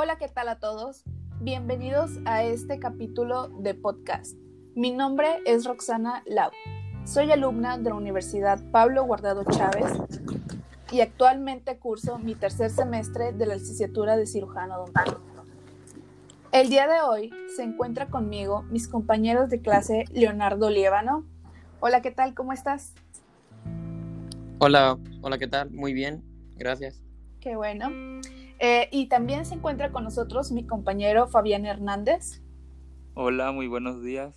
Hola, ¿qué tal a todos? Bienvenidos a este capítulo de podcast. Mi nombre es Roxana Lau. Soy alumna de la Universidad Pablo Guardado Chávez y actualmente curso mi tercer semestre de la licenciatura de cirujano odontólogo. El día de hoy se encuentra conmigo mis compañeros de clase Leonardo Liévano. Hola, ¿qué tal? ¿Cómo estás? Hola, hola, ¿qué tal? Muy bien, gracias. Qué bueno. Eh, y también se encuentra con nosotros mi compañero Fabián Hernández. Hola, muy buenos días.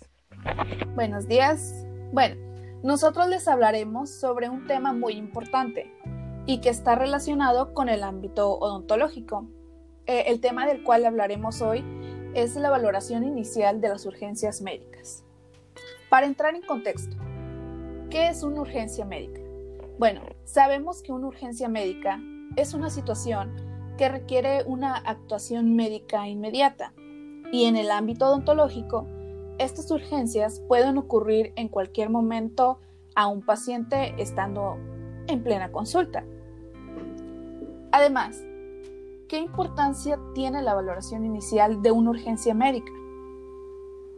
Buenos días. Bueno, nosotros les hablaremos sobre un tema muy importante y que está relacionado con el ámbito odontológico. Eh, el tema del cual hablaremos hoy es la valoración inicial de las urgencias médicas. Para entrar en contexto, ¿qué es una urgencia médica? Bueno, sabemos que una urgencia médica es una situación que requiere una actuación médica inmediata. Y en el ámbito odontológico, estas urgencias pueden ocurrir en cualquier momento a un paciente estando en plena consulta. Además, ¿qué importancia tiene la valoración inicial de una urgencia médica?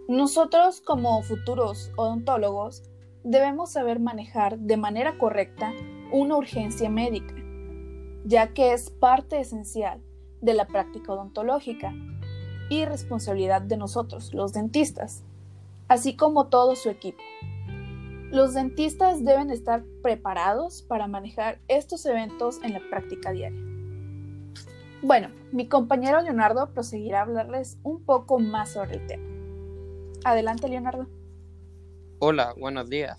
Nosotros como futuros odontólogos debemos saber manejar de manera correcta una urgencia médica ya que es parte esencial de la práctica odontológica y responsabilidad de nosotros, los dentistas, así como todo su equipo. Los dentistas deben estar preparados para manejar estos eventos en la práctica diaria. Bueno, mi compañero Leonardo proseguirá a hablarles un poco más sobre el tema. Adelante, Leonardo. Hola, buenos días.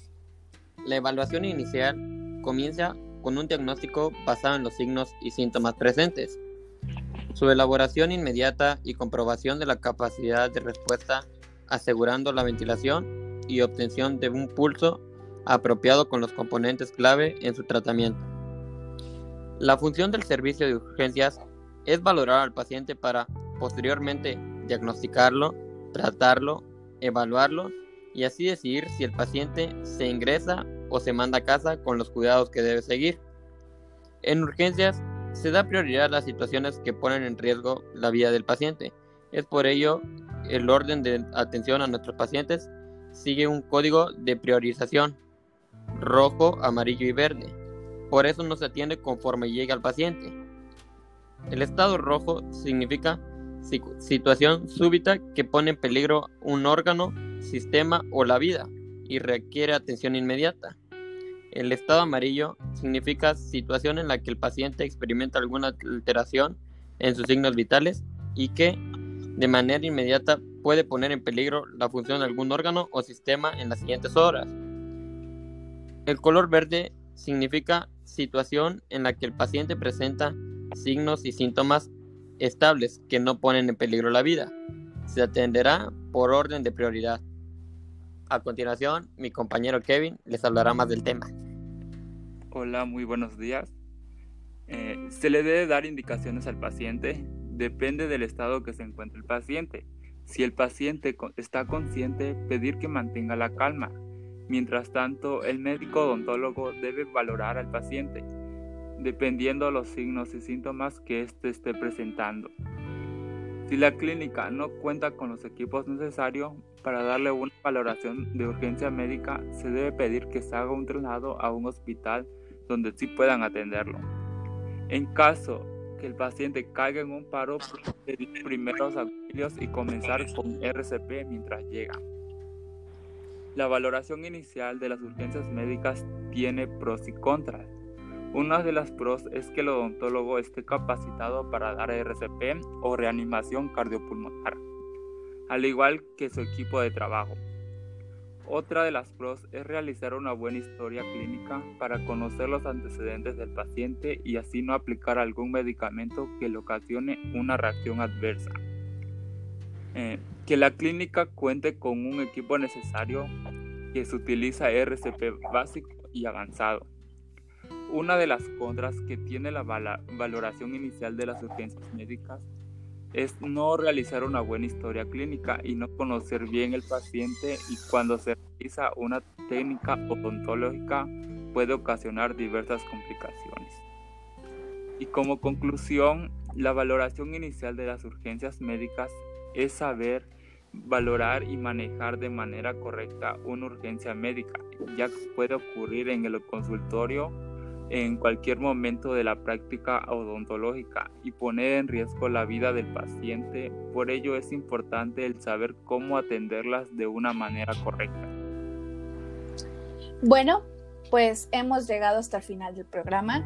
La evaluación inicial comienza con un diagnóstico basado en los signos y síntomas presentes. Su elaboración inmediata y comprobación de la capacidad de respuesta asegurando la ventilación y obtención de un pulso apropiado con los componentes clave en su tratamiento. La función del servicio de urgencias es valorar al paciente para posteriormente diagnosticarlo, tratarlo, evaluarlo y así decidir si el paciente se ingresa o se manda a casa con los cuidados que debe seguir. En urgencias se da prioridad a las situaciones que ponen en riesgo la vida del paciente. Es por ello el orden de atención a nuestros pacientes sigue un código de priorización rojo, amarillo y verde. Por eso no se atiende conforme llega al paciente. El estado rojo significa situación súbita que pone en peligro un órgano, sistema o la vida y requiere atención inmediata. El estado amarillo significa situación en la que el paciente experimenta alguna alteración en sus signos vitales y que de manera inmediata puede poner en peligro la función de algún órgano o sistema en las siguientes horas. El color verde significa situación en la que el paciente presenta signos y síntomas estables que no ponen en peligro la vida. Se atenderá por orden de prioridad. A continuación, mi compañero Kevin les hablará más del tema. Hola, muy buenos días. Eh, se le debe dar indicaciones al paciente. Depende del estado que se encuentre el paciente. Si el paciente está consciente, pedir que mantenga la calma. Mientras tanto, el médico odontólogo debe valorar al paciente, dependiendo de los signos y síntomas que éste esté presentando. Si la clínica no cuenta con los equipos necesarios para darle una valoración de urgencia médica, se debe pedir que se haga un traslado a un hospital donde sí puedan atenderlo. En caso que el paciente caiga en un paro, pedir primeros auxilios y comenzar con RCP mientras llega. La valoración inicial de las urgencias médicas tiene pros y contras. Una de las pros es que el odontólogo esté capacitado para dar RCP o reanimación cardiopulmonar, al igual que su equipo de trabajo. Otra de las pros es realizar una buena historia clínica para conocer los antecedentes del paciente y así no aplicar algún medicamento que le ocasione una reacción adversa. Eh, que la clínica cuente con un equipo necesario que se utiliza RCP básico y avanzado una de las contras que tiene la valoración inicial de las urgencias médicas es no realizar una buena historia clínica y no conocer bien el paciente y cuando se realiza una técnica odontológica puede ocasionar diversas complicaciones. Y como conclusión, la valoración inicial de las urgencias médicas es saber valorar y manejar de manera correcta una urgencia médica, ya que puede ocurrir en el consultorio en cualquier momento de la práctica odontológica y poner en riesgo la vida del paciente. Por ello es importante el saber cómo atenderlas de una manera correcta. Bueno, pues hemos llegado hasta el final del programa.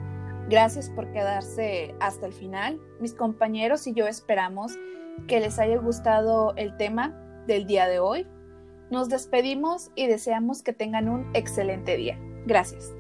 Gracias por quedarse hasta el final. Mis compañeros y yo esperamos que les haya gustado el tema del día de hoy. Nos despedimos y deseamos que tengan un excelente día. Gracias.